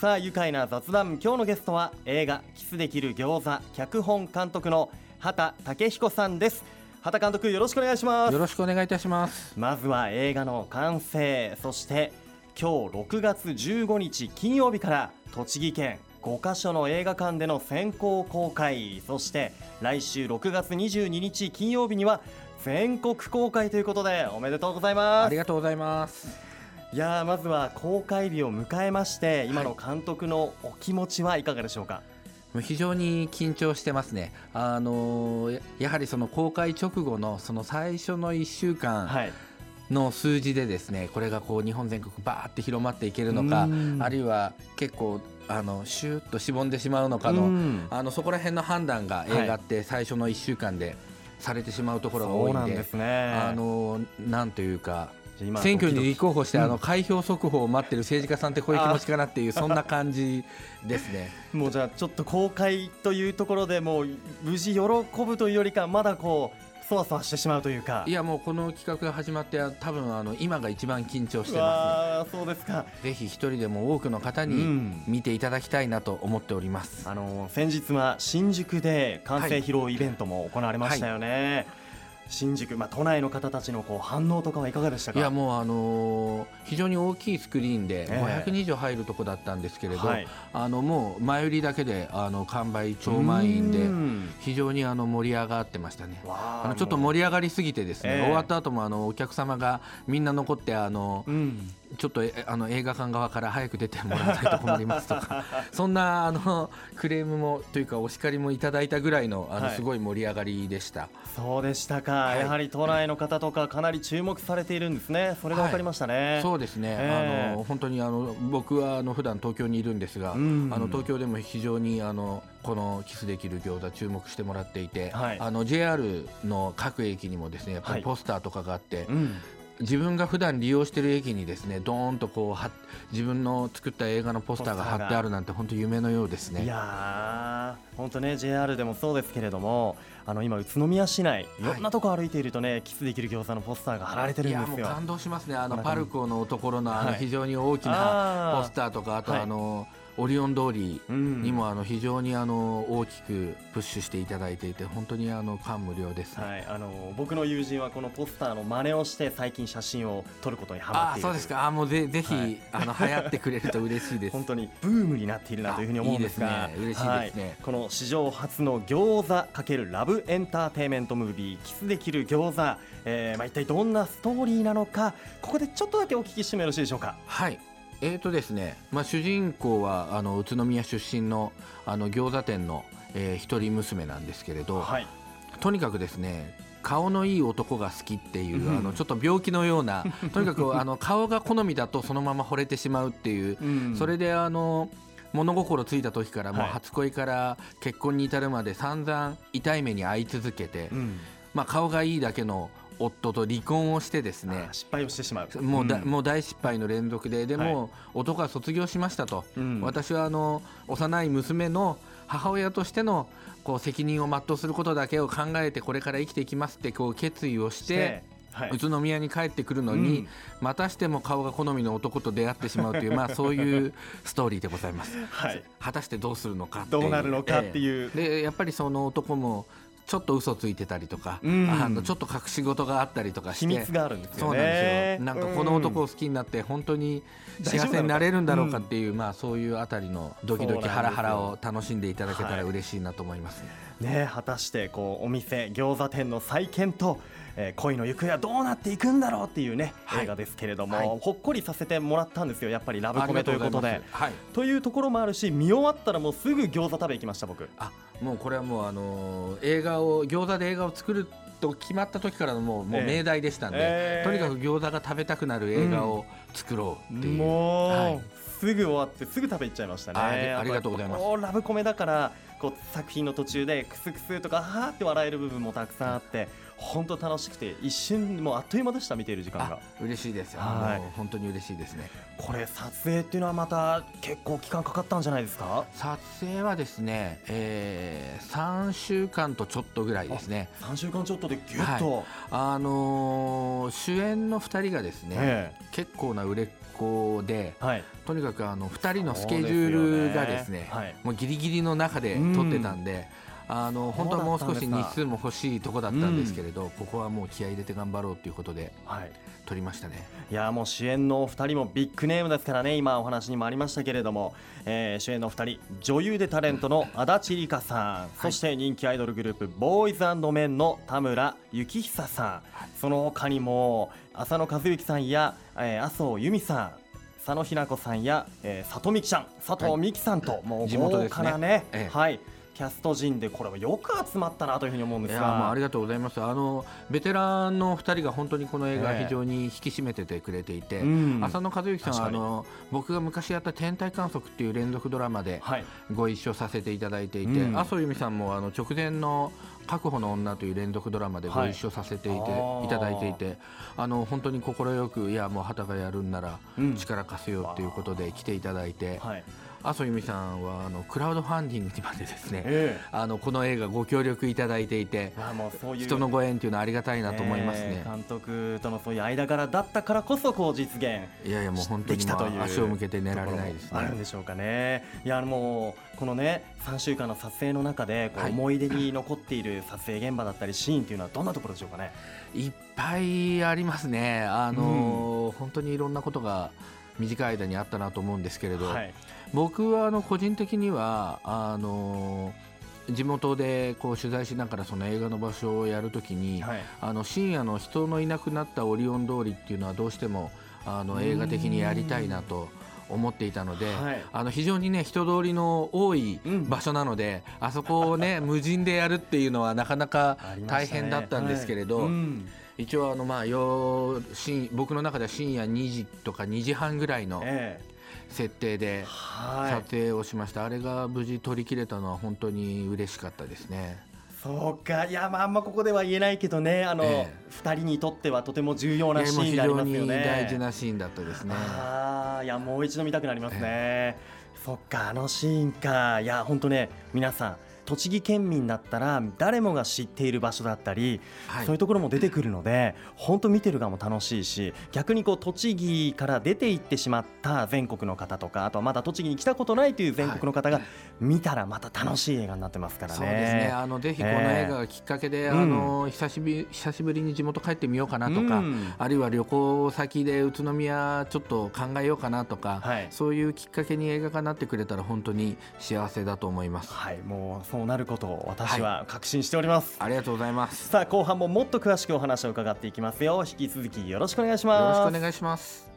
さあ愉快な雑談。今日のゲストは映画キスできる餃子脚本監督の畑武彦さんです。畑監督よろしくお願いします。よろしくお願いいたします。まずは映画の完成そして今日6月15日金曜日から栃木県5カ所の映画館での先行公開そして来週6月22日金曜日には全国公開ということでおめでとうございます。ありがとうございますいやまずは公開日を迎えまして今の監督のお気持ちはいかがでしょうか、非常に緊張してますね、あのやはりその公開直後のその最初の1週間、はい。の数字でですねこれがこう日本全国バーって広まっていけるのかあるいは結構あのシューッとしぼんでしまうのかのあのそこら辺の判断が映画って最初の1週間でされてしまうところが多いんで、はい、ね、あのなんというか選挙に立候補して、あの開票速報を待ってる政治家さんってこういう気持ちかなっていう そんな感じですね。もうじゃあちょっと公開というところでもう無事喜ぶというよりかまだこうそわそわしてしまうというか。いやもうこの企画が始まって多分あの今が一番緊張してます、ね、そうですか。ぜひ一人でも多くの方に見ていただきたいなと思っております、うん、あの先日は新宿で完成披露イベントも行われましたよね、はいはい新宿、まあ、都内の方たちのこう反応とかはいかがでしたか？いやもう、あのー、非常に大きいスクリーンで500人以上入るとこだったんですけれど、えーあのもう前売りだけであの完売超満員で非常にあの盛り上がってましたね。あのちょっと盛り上がりすぎてですね、えー、終わった後もあのお客様がみんな残ってあの、うん。ちょっとあの映画館側から早く出てもらわないと困りますとか そんなあのクレームもというかお叱りもいただいたぐらいのあの、すごい盛り上がりでした。そうでしたか、はい、やはり都内の方とかかなり注目されているんですね。それが分かりましたね、はい、そうですね、えー、あの本当にあの僕はあの普段東京にいるんですが、うん、あの東京でも非常にあのこのキスできる餃子注目してもらっていて、はい、あの JR の各駅にもですねやっぱりポスターとかがあって、うん。自分が普段利用している駅にですねどーんとこうは自分の作った映画のポスターが貼ってあるなんて本当夢のようですね。いや本当ね JR でもそうですけれどもあの今宇都宮市内い。ろんなとこ歩いているとね、はい、キスできる餃子のポスターが貼られてるんですよ。感動しますね。あのパルコのところのあの非常に大きなポスターとか、はい、あとあの、はいオリオン通りにもあの非常にあの大きくプッシュしていただいていて本当にあの感無量です、はい、あの僕の友人はこのポスターの真似をして最近写真を撮ることにハマっているそうですか。あもうぜぜひ、はい、あの流行ってくれると嬉しいです。本当にブームになっているなというふうに思うんですが。ね。嬉しいですね、はい、この史上初の餃子×ラブエンターテインメントムービーキスできる餃子、えーまあ、一体どんなストーリーなのかここでちょっとだけお聞きしてもよろしいでしょうか？はいえーとですねまあ、主人公はあの宇都宮出身のあの餃子店の、えー、一人娘なんですけれど、はい、とにかくですね顔のいい男が好きっていう、うん、あのちょっと病気のような とにかくあの顔が好みだとそのまま惚れてしまうっていう、うん、それであの物心ついた時からもう初恋から結婚に至るまで散々痛い目に遭い続けて、うん、まあ、顔がいいだけの夫と離婚をしてですね失敗をしてしまう。もうだ、うん、もう大失敗の連続ででも、はい、男は卒業しましたと、うん、私はあの幼い娘の母親としてのこう責任を全うすることだけを考えてこれから生きていきますってこう決意をして。はい、宇都宮に帰ってくるのに、うん、またしても顔が好みの男と出会ってしまうという、まあ、そういう ストーリーでございます。はい、果たしてどうするのかどうなるのかっていう、えー、でやっぱりその男もちょっと嘘ついてたりとか、うん、あのちょっと隠し事があったりとかして秘密があるんですよ、ね、そうなんですよ。なんかこの男を好きになって本当に幸せになれるんだろうかっていう、うん、まあそういうあたりのドキドキハラハラを楽しんでいただけたら嬉しいなと思いますね。ね果たしてこうお店餃子店の再建とえー、恋の行方はどうなっていくんだろうっていうね、はい、映画ですけれども、はい、ほっこりさせてもらったんですよ。やっぱりラブコメということで。はい、というところもあるし見終わったらもうすぐ餃子食べ行きました僕。あもうこれはもうあのー、映画を餃子で映画を作ると決まった時からのもうもう命題でしたんで、えー、とにかく餃子が食べたくなる映画を作ろうっていう。うん、もう、はい、すぐ終わってすぐ食べ行っちゃいましたね。ありがとうございます。ラブコメだからこう作品の途中でクスクスとかはーって笑える部分もたくさんあって本当楽しくて一瞬もうあっという間でした見ている時間が。嬉しいです。よ、はい、本当に嬉しいですね。これ撮影っていうのはまた結構期間かかったんじゃないですか？撮影はですね、えー、3週間とちょっとぐらいですね。3週間ちょっとでぎゅっと、はい、あのー、主演の2人がですね、えー、結構な売れっ行で、はい、とにかくあの2人のスケジュールがですね、ねはい、もうギリギリの中で撮ってたんで。あの本当はもう少し日数も欲しいとこだったんですけれど、うん、ここはもう気合い入れて頑張ろうということで、はい、取りましたね。いやもう主演のお二人もビッグネームですからね今お話にもありましたけれども、えー、主演のお二人女優でタレントの足立梨花さん、そして人気アイドルグループボーイズメンの田村幸久さん、はい、その他にも浅野和之さんや、えー、麻生由美さん佐野日奈子さんや、えー、里美希ちゃん佐藤美希さんと、はい、もう豪華なね、ね。ええ、はいキャスト陣でこれはよく集まったなというふうに思うんですが。まあ、ありがとうございます。あのベテランの2人が本当にこの映画非常に引き締めててくれていて、えー、浅野和之さんはあの僕が昔やった「天体観測」っていう連続ドラマでご一緒させていただいていて、はい、麻生由美さんもあの直前の確保の女という連続ドラマでご一緒させていて、はい、いただいていてあの本当に快くいやもう旗がやるんなら力貸せよということで来ていただいて、はい、麻生由美さんはあのクラウドファンディングにまでですね、えー、あのこの映画ご協力いただいていて、まあ、もうそういう。人のご縁というのはありがたいなと思いますね、えー、監督とのそういう間柄だったからこそこう実現いやいやもう本当に、まあ、足を向けて寝られないですね。あるんでしょうかね。いやもうこのね3週間の撮影の中でこう思い出に残っている撮影現場だったりシーンというのはどんなところでしょうかね？いっぱいありますね。あの、うん、本当にいろんなことが短い間にあったなと思うんですけれど、はい、僕はあの個人的にはあの地元でこう取材しながらその映画の場所をやるときに、はい、あの深夜の人のいなくなったオリオン通りっていうのはどうしてもあの映画的にやりたいなと。思っていたので、はい、あの非常にね人通りの多い場所なので、うん、あそこをね 無人でやるっていうのはなかなか大変だったんですけれど、ねはい。うん、一応あのまあよ僕の中では深夜2時とか2時半ぐらいの設定で撮影をしました、あれが無事取り切れたのは本当に嬉しかったですね。そうか。いやまああんまここでは言えないけどね。あの、ええ、2人にとってはとても重要なシーンでありますよね。大事なシーンだったですね。あいやもう一度見たくなりますね、え、そっかあのシーンか。いや本当ね皆さん栃木県民だったら誰もが知っている場所だったり、はい、そういうところも出てくるので本当見てる側も楽しいし逆にこう栃木から出て行ってしまった全国の方とかあとはまだ栃木に来たことないという全国の方が見たらまた楽しい映画になってますからね。そうですね。あのぜひこの映画がきっかけで、えー、あの久しぶり久しぶりに地元帰ってみようかなとか、うん、あるいは旅行先で宇都宮ちょっと考えようかなとか、はい、そういうきっかけに映画化になってくれたら本当に幸せだと思います。はい。もうそうなることを私は確信しております、はい、ありがとうございます。さあ後半ももっと詳しくお話を伺っていきますよ。引き続きよろしくお願いします。よろしくお願いします。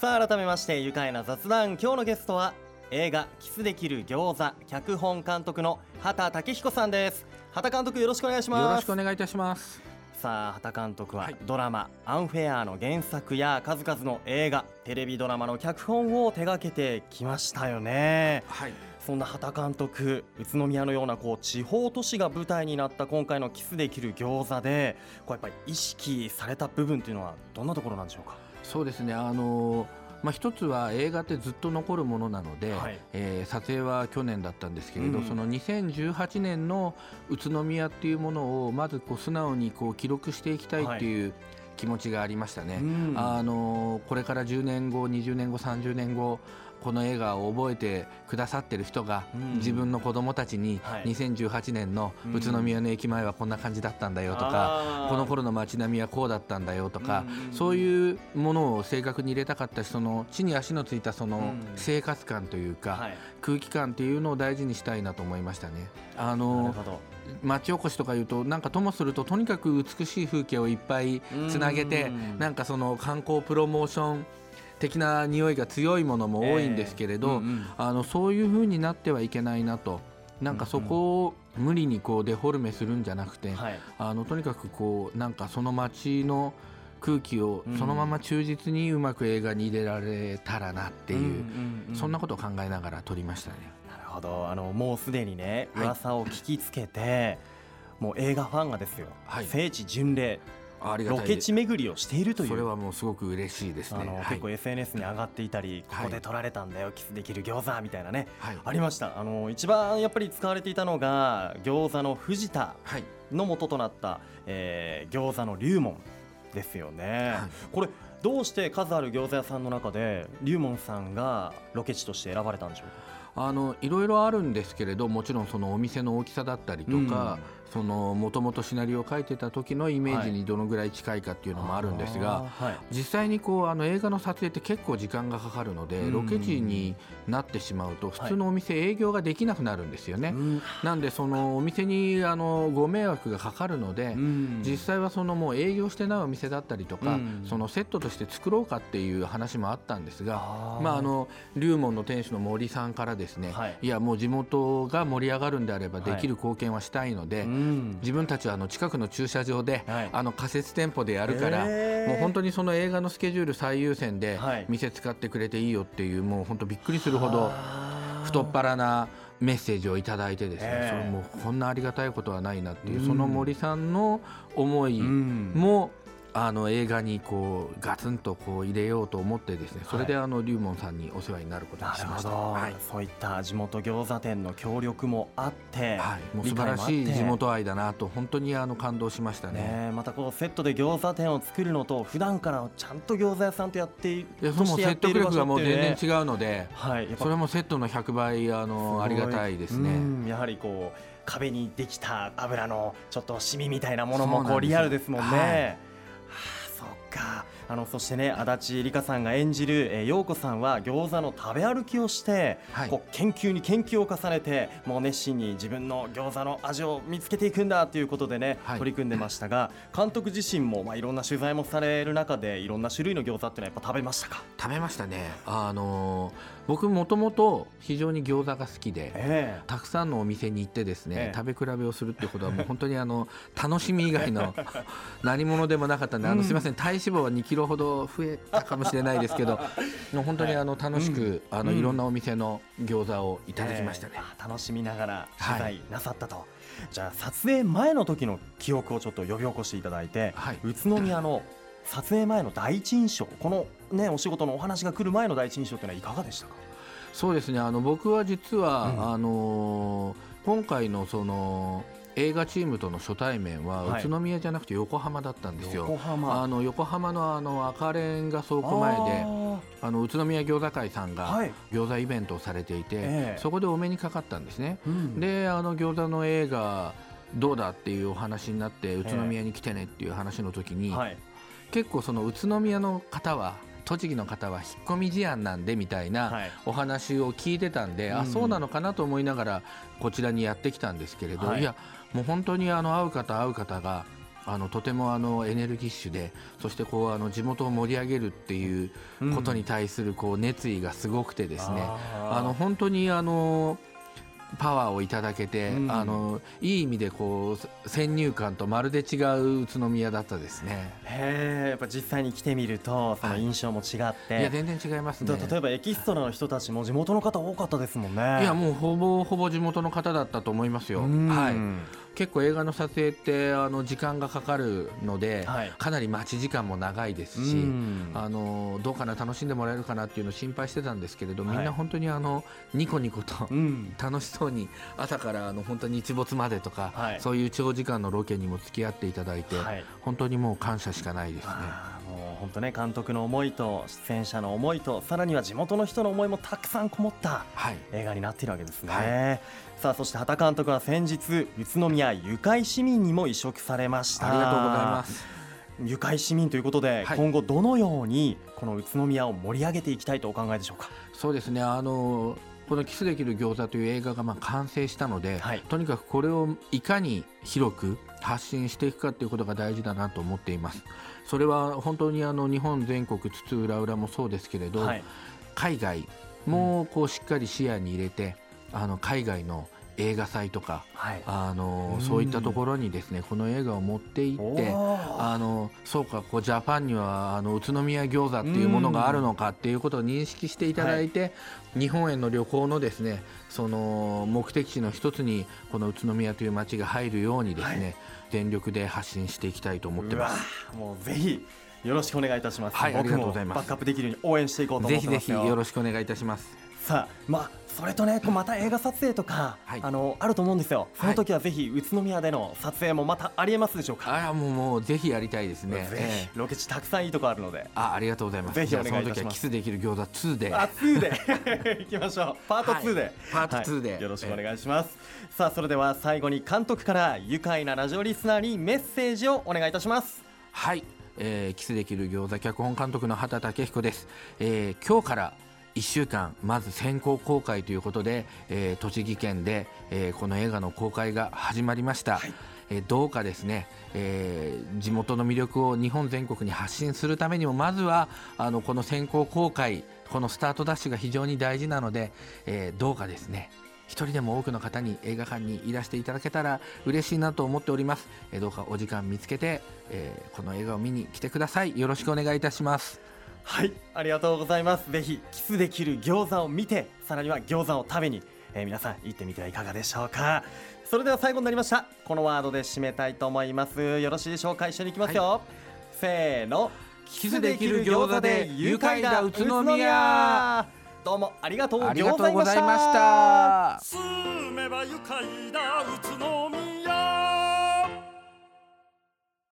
さあ改めまして愉快な雑談。今日のゲストは映画キスできる餃子脚本監督の畑武彦さんです。畑監督よろしくお願いします。よろしくお願いいたしますさあ畑監督はドラマ「アンフェア」の原作や数々の映画テレビドラマの脚本を手掛けてきましたよね。はい。そんな畑監督宇都宮のようなこう地方都市が舞台になった今回のキスできる餃子でこうやっぱり意識された部分というのはどんなところなんでしょうか？そうですね。あのまあ、一つは映画ってずっと残るものなので、はい、えー、撮影は去年だったんですけれど、うん、その2018年の宇都宮っていうものをまずこう素直にこう記録していきたいっていう、気持ちがありましたね、うん、あのこれから10年後20年後30年後この映画を覚えてくださってる人が、自分の子供たちに2018年の宇都宮の駅前はこんな感じだったんだよとか、この頃の街並みはこうだったんだよとか、そういうものを正確に入れたかったしその地に足のついたその生活感というか、空気感というのを大事にしたいなと思いましたね。あの町おこしとかいうとなんかともするととにかく美しい風景をいっぱいつなげてなんかその観光プロモーション的な匂いが強いものも多いんですけれど、えーうんうん、あのそういう風になってはいけないなと。なんかそこを無理にこうデフォルメするんじゃなくて、あのとにかくこうなんかその街の空気をそのまま忠実にうまく映画に入れられたらなっていう,、そんなことを考えながら撮りましたね。なるほど。あのもうすでにね噂を聞きつけて、はい、もう映画ファンがですよ、はい、聖地巡礼ロケ地巡りをしているという。それはもうすごく嬉しいですね、はい、結構 SNS に上がっていたり、ここで撮られたんだよ、キスできる餃子みたいなね、はい、ありました。あの一番やっぱり使われていたのが餃子の藤田の元となった、えー、餃子の龍門ですよね、はい、これどうして数ある餃子屋さんの中で龍門さんがロケ地として選ばれたんでしょうか？あのいろいろあるんですけれどもちろんそのお店の大きさだったりとか、もともとシナリオを書いてた時のイメージにどのぐらい近いかっていうのもあるんですが、はい、実際にこうあの映画の撮影って結構時間がかかるので、うん、ロケ地になってしまうと普通のお店営業ができなくなるんですよね、はい、なんでそのお店にあのご迷惑がかかるので、うん、実際はそのもう営業してないお店だったりとか、うん、そのセットとして作ろうかっていう話もあったんですがまああの龍門の店主の森さんからですね、はい、いやもう地元が盛り上がるんであればできる貢献はしたいので、自分たちはあの近くの駐車場で、はい、あの仮設店舗でやるから、もう本当にその映画のスケジュール最優先で店使ってくれていいよっていうもう本当びっくりするほど太っ腹なメッセージをいただいてですね、それもこんなありがたいことはないなっていう、その森さんの思いもあの映画にこうガツンとこう入れようと思ってですねそれであの龍門さんにお世話になることにしました、はい、そういった地元餃子店の協力もあって、はい、もう素晴らしい地元愛だなと本当にあの感動しましたね、ね、またこうセットで餃子店を作るのと普段からちゃんと餃子屋さんとやっていやその説得力がもう全然違うので、はい、それもセットの100倍あのありがたいですね。やはりこう壁にできた油のちょっとシミみたいなものもこうリアルですもんね。か。あのそしてね足立梨花さんが演じる、えー、陽子さんは餃子の食べ歩きをして、はい、こう研究に研究を重ねてもう熱心に自分の餃子の味を見つけていくんだということでね、はい、取り組んでましたが監督自身も、まあ、いろんな取材もされる中でいろんな種類の餃子っていうのはやっぱ食べましたか？食べましたね。あのー僕もともと非常に餃子が好きで、えー、たくさんのお店に行ってですね、えー、食べ比べをするっていうことはもう 本当にあの楽しみ以外の 何者でもなかったんで、あのすみません体脂肪は2キロほど増えたかもしれないですけど もう本当にあの楽しく、あのいろんなお店の餃子をいただきましたね、えー、楽しみながら取材なさったと、はい、じゃあ撮影前の時の記憶をちょっと呼び起こしていただいて、はい、宇都宮の撮影前の第一印象この、ね、お仕事のお話が来る前の第一印象というのはいかがでしたか？そうですね。あの僕は実は、うん、あの今回のその映画チームとの初対面は宇都宮じゃなくて横浜だったんですよ。横浜。あの横浜のあの赤レンガ倉庫前であの宇都宮餃子会さんが餃子イベントをされていて、はい、そこでお目にかかったんですね。うん、であの餃子の映画どうだっていうお話になって宇都宮に来てねっていう話の時に、はい、結構その宇都宮の方は栃木の方は引っ込み思案なんでみたいなお話を聞いてたんで、はい、あそうなのかなと思いながらこちらにやってきたんですけれど、はい、いやもう本当にあの会う方会う方があのとてもあのエネルギッシュでそしてこうあの地元を盛り上げるっていうことに対するこう熱意がすごくてですね、うん、あの本当にあのパワーをいただけて、うん、あのいい意味でこう先入観とまるで違う宇都宮だったですね。へえ、やっぱ実際に来てみるとその印象も違って、はい、いや全然違いますね。例えばエキストラの人たちも地元の方多かったですもんね。いやもうほぼほぼ地元の方だったと思いますよ。はい。結構映画の撮影ってあの時間がかかるので、はい、かなり待ち時間も長いですし、あのどうかな楽しんでもらえるかなっていうのを心配してたんですけれど、みんな本当にあのニコニコと、楽しそうに朝からあの本当に日没までとか、はい、そういう長時間のロケにも付き合っていただいて、はい、本当にもう感謝しかないですね。本当ね監督の思いと出演者の思いとさらには地元の人の思いもたくさんこもった映画になっているわけですね。さあそして畑監督は先日宇都宮ゆかい市民にも移植されました。ありがとうございます。ゆかい市民ということで、はい、今後どのようにこの宇都宮を盛り上げていきたいとお考えでしょうか？そうですね。あのこのキスできる餃子という映画がまあ完成したので、はい、とにかくこれをいかに広く発信していくかということが大事だなと思っています。それは本当にあの日本全国津々浦々もそうですけれど、はい、海外もこうしっかり視野に入れて、あの海外の映画祭とか、はい、あのそういったところにですねこの映画を持っていってあのそうかこうジャパンにはあの宇都宮餃子っていうものがあるのかっていうことを認識していただいて、はい、日本への旅行のですねその目的地の一つにこの宇都宮という街が入るようにですね、はい、全力で発信していきたいと思ってます。もうぜひよろしくお願いいたします。はい、ありがとうございます。バックアップできるように応援していこうと思ってますぜひぜひよろしくお願いいたします。さあ、まあそれとね、また映画撮影とか、はい、あのあると思うんですよ。その時はぜひ宇都宮での撮影もまたありえますでしょうか？あもうもうぜひやりたいですね。えー、ロケ地たくさんいいとこあるので。あありがとうございます。ぜひお願いします。キスできる餃子2で。あ2で 行きましょう。パート2で、はい、パート2で、はい、よろしくお願いします。えー、さあそれでは最後に監督から愉快なラジオリスナーにメッセージをお願いいたします。はい。えー、キスできる餃子脚本監督の畑武彦です、えー、今日から1週間まず先行公開ということで、えー、栃木県で、えー、この映画の公開が始まりました、はい、えー、どうかですね、えー、地元の魅力を日本全国に発信するためにもまずはあのこの先行公開このスタートダッシュが非常に大事なので、えー、どうかですね。一人でも多くの方に映画館にいらしていただけたら嬉しいなと思っております、えー、どうかお時間見つけて、えー、この映画を見に来てください。よろしくお願いいたしますはいありがとうございます。ぜひキスできる餃子を見てさらには餃子を食べに、えー、皆さん行ってみてはいかがでしょうか。それでは最後になりました。このワードで締めたいと思います。よろしいでしょうか？一緒に行きますよ、はい、せーの。キスできる餃子で愉快な宇都宮。どうもありがとう。ございました。住めば愉快な宇都